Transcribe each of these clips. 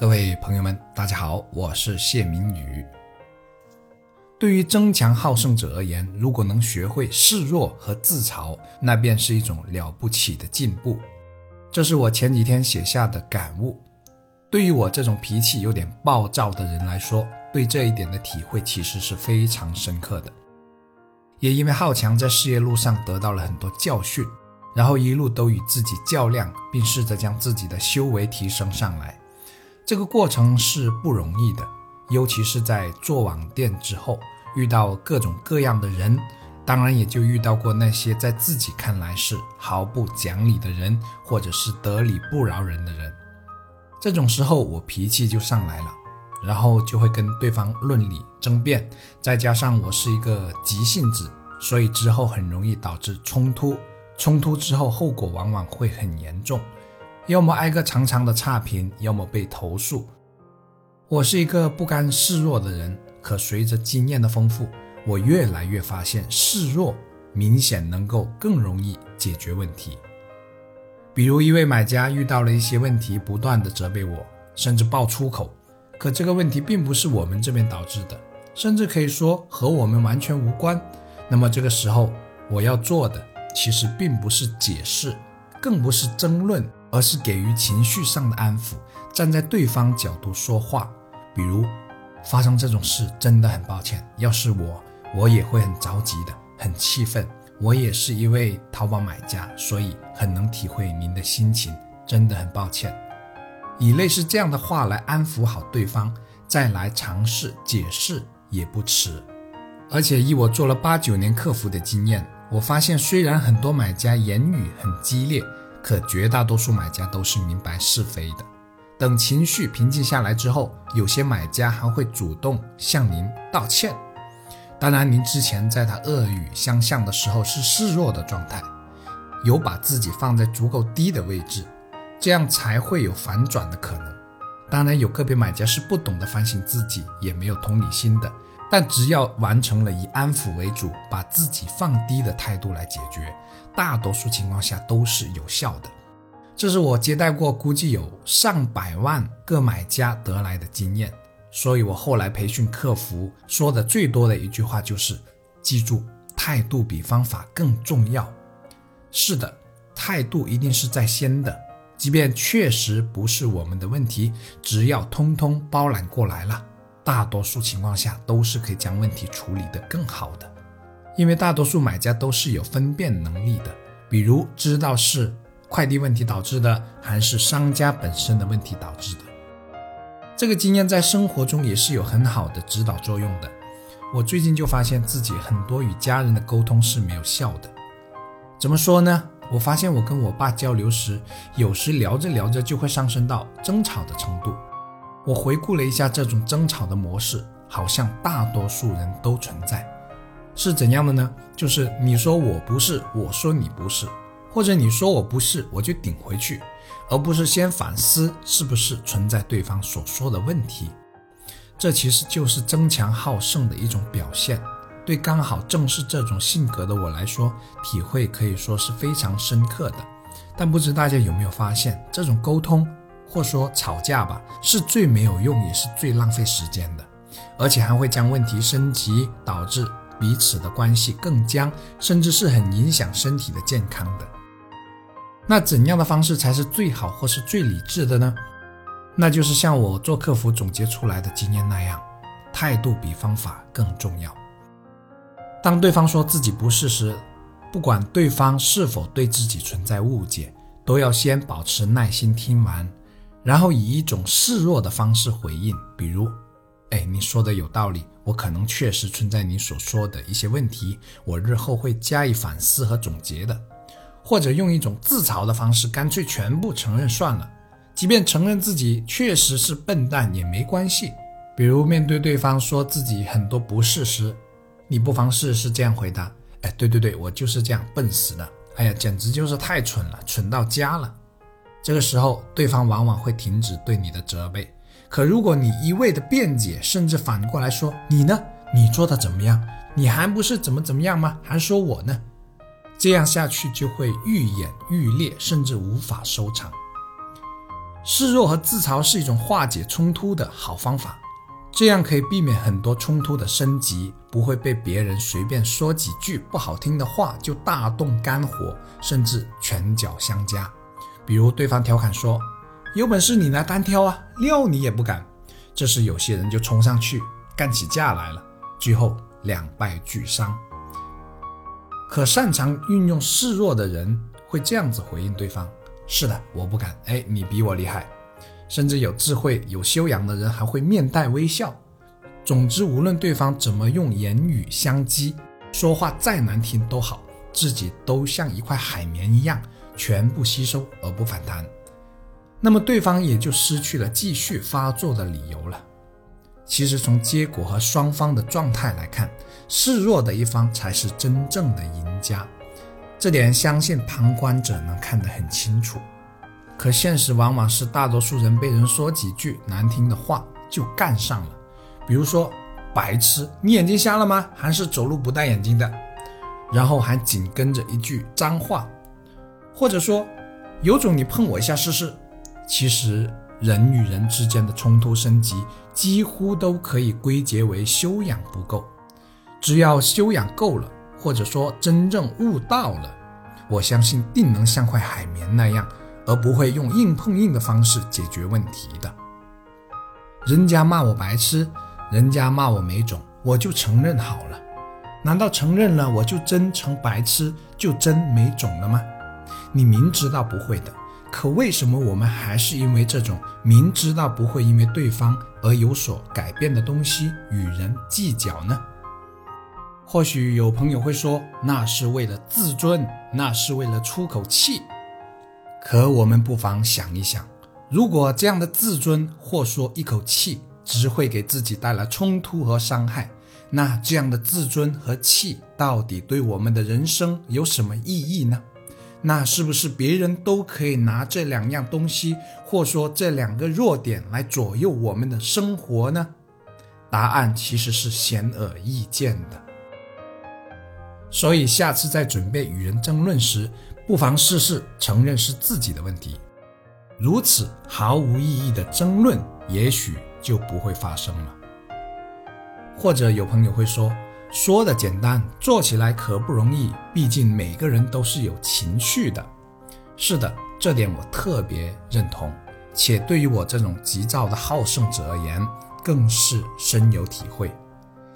各位朋友们，大家好，我是谢明宇。对于争强好胜者而言，如果能学会示弱和自嘲，那便是一种了不起的进步。这是我前几天写下的感悟。对于我这种脾气有点暴躁的人来说，对这一点的体会其实是非常深刻的。也因为好强，在事业路上得到了很多教训，然后一路都与自己较量，并试着将自己的修为提升上来。这个过程是不容易的，尤其是在做网店之后，遇到各种各样的人，当然也就遇到过那些在自己看来是毫不讲理的人，或者是得理不饶人的人。这种时候，我脾气就上来了，然后就会跟对方论理争辩，再加上我是一个急性子，所以之后很容易导致冲突，冲突之后后果往往会很严重。要么挨个长长的差评，要么被投诉。我是一个不甘示弱的人，可随着经验的丰富，我越来越发现示弱明显能够更容易解决问题。比如一位买家遇到了一些问题，不断的责备我，甚至爆粗口，可这个问题并不是我们这边导致的，甚至可以说和我们完全无关。那么这个时候我要做的，其实并不是解释，更不是争论。而是给予情绪上的安抚，站在对方角度说话。比如，发生这种事真的很抱歉，要是我，我也会很着急的，很气愤。我也是一位淘宝买家，所以很能体会您的心情，真的很抱歉。以类似这样的话来安抚好对方，再来尝试解释也不迟。而且以我做了八九年客服的经验，我发现虽然很多买家言语很激烈。可绝大多数买家都是明白是非的。等情绪平静下来之后，有些买家还会主动向您道歉。当然，您之前在他恶语相向的时候是示弱的状态，有把自己放在足够低的位置，这样才会有反转的可能。当然，有个别买家是不懂得反省自己，也没有同理心的。但只要完成了以安抚为主，把自己放低的态度来解决，大多数情况下都是有效的。这是我接待过估计有上百万个买家得来的经验。所以我后来培训客服说的最多的一句话就是：记住，态度比方法更重要。是的，态度一定是在先的，即便确实不是我们的问题，只要通通包揽过来了。大多数情况下都是可以将问题处理得更好的，因为大多数买家都是有分辨能力的，比如知道是快递问题导致的，还是商家本身的问题导致的。这个经验在生活中也是有很好的指导作用的。我最近就发现自己很多与家人的沟通是没有效的。怎么说呢？我发现我跟我爸交流时，有时聊着聊着就会上升到争吵的程度。我回顾了一下这种争吵的模式，好像大多数人都存在。是怎样的呢？就是你说我不是，我说你不是，或者你说我不是，我就顶回去，而不是先反思是不是存在对方所说的问题。这其实就是争强好胜的一种表现。对刚好正是这种性格的我来说，体会可以说是非常深刻的。但不知大家有没有发现，这种沟通。或说吵架吧，是最没有用，也是最浪费时间的，而且还会将问题升级，导致彼此的关系更僵，甚至是很影响身体的健康的。那怎样的方式才是最好或是最理智的呢？那就是像我做客服总结出来的经验那样，态度比方法更重要。当对方说自己不是时，不管对方是否对自己存在误解，都要先保持耐心听完。然后以一种示弱的方式回应，比如，哎，你说的有道理，我可能确实存在你所说的一些问题，我日后会加以反思和总结的。或者用一种自嘲的方式，干脆全部承认算了，即便承认自己确实是笨蛋也没关系。比如面对对方说自己很多不是时，你不妨试试这样回答：哎，对对对，我就是这样笨死的，哎呀，简直就是太蠢了，蠢到家了。这个时候，对方往往会停止对你的责备。可如果你一味的辩解，甚至反过来说你呢？你做的怎么样？你还不是怎么怎么样吗？还说我呢？这样下去就会愈演愈烈，甚至无法收场。示弱和自嘲是一种化解冲突的好方法，这样可以避免很多冲突的升级，不会被别人随便说几句不好听的话就大动肝火，甚至拳脚相加。比如对方调侃说：“有本事你来单挑啊，撂你也不敢。”这时有些人就冲上去干起架来了，最后两败俱伤。可擅长运用示弱的人会这样子回应对方。是的，我不敢。哎，你比我厉害。甚至有智慧、有修养的人还会面带微笑。总之，无论对方怎么用言语相激，说话再难听都好，自己都像一块海绵一样，全部吸收而不反弹。那么对方也就失去了继续发作的理由了。其实从结果和双方的状态来看，示弱的一方才是真正的赢家。这点相信旁观者能看得很清楚，可现实往往是大多数人被人说几句难听的话就干上了，比如说“白痴，你眼睛瞎了吗？还是走路不戴眼镜的？”然后还紧跟着一句脏话，或者说“有种你碰我一下试试。”其实人与人之间的冲突升级几乎都可以归结为修养不够，只要修养够了。或者说真正悟到了，我相信定能像块海绵那样，而不会用硬碰硬的方式解决问题的。人家骂我白痴，人家骂我没种，我就承认好了。难道承认了我就真成白痴，就真没种了吗？你明知道不会的，可为什么我们还是因为这种明知道不会因为对方而有所改变的东西与人计较呢？或许有朋友会说，那是为了自尊，那是为了出口气。可我们不妨想一想，如果这样的自尊或说一口气只会给自己带来冲突和伤害，那这样的自尊和气到底对我们的人生有什么意义呢？那是不是别人都可以拿这两样东西，或说这两个弱点来左右我们的生活呢？答案其实是显而易见的。所以，下次在准备与人争论时，不妨试试承认是自己的问题。如此毫无意义的争论，也许就不会发生了。或者有朋友会说，说的简单，做起来可不容易。毕竟每个人都是有情绪的。是的，这点我特别认同，且对于我这种急躁的好胜者而言，更是深有体会。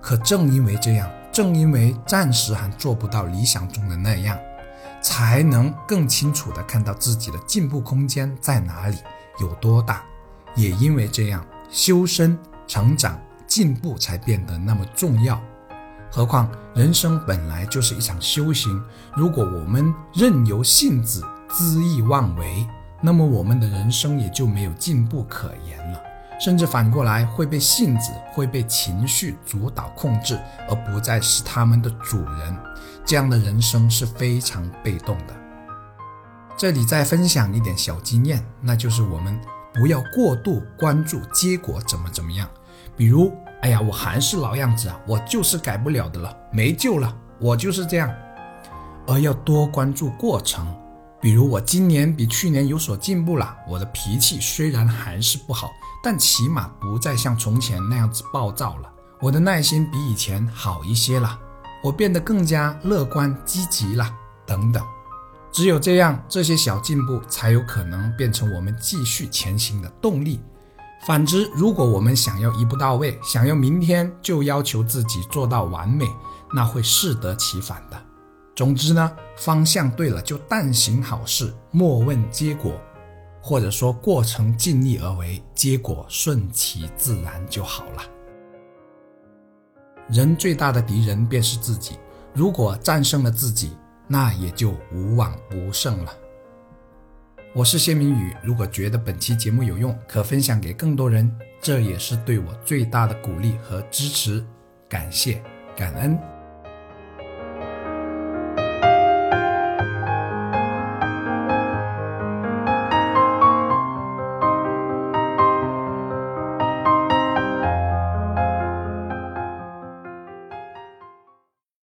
可正因为这样。正因为暂时还做不到理想中的那样，才能更清楚地看到自己的进步空间在哪里，有多大。也因为这样，修身、成长、进步才变得那么重要。何况人生本来就是一场修行，如果我们任由性子恣意妄为，那么我们的人生也就没有进步可言了。甚至反过来会被性子、会被情绪主导控制，而不再是他们的主人。这样的人生是非常被动的。这里再分享一点小经验，那就是我们不要过度关注结果怎么怎么样。比如，哎呀，我还是老样子啊，我就是改不了的了，没救了，我就是这样。而要多关注过程。比如我今年比去年有所进步了，我的脾气虽然还是不好，但起码不再像从前那样子暴躁了。我的耐心比以前好一些了，我变得更加乐观积极了，等等。只有这样，这些小进步才有可能变成我们继续前行的动力。反之，如果我们想要一步到位，想要明天就要求自己做到完美，那会适得其反的。总之呢，方向对了就但行好事，莫问结果，或者说过程尽力而为，结果顺其自然就好了。人最大的敌人便是自己，如果战胜了自己，那也就无往不胜了。我是谢明宇，如果觉得本期节目有用，可分享给更多人，这也是对我最大的鼓励和支持，感谢感恩。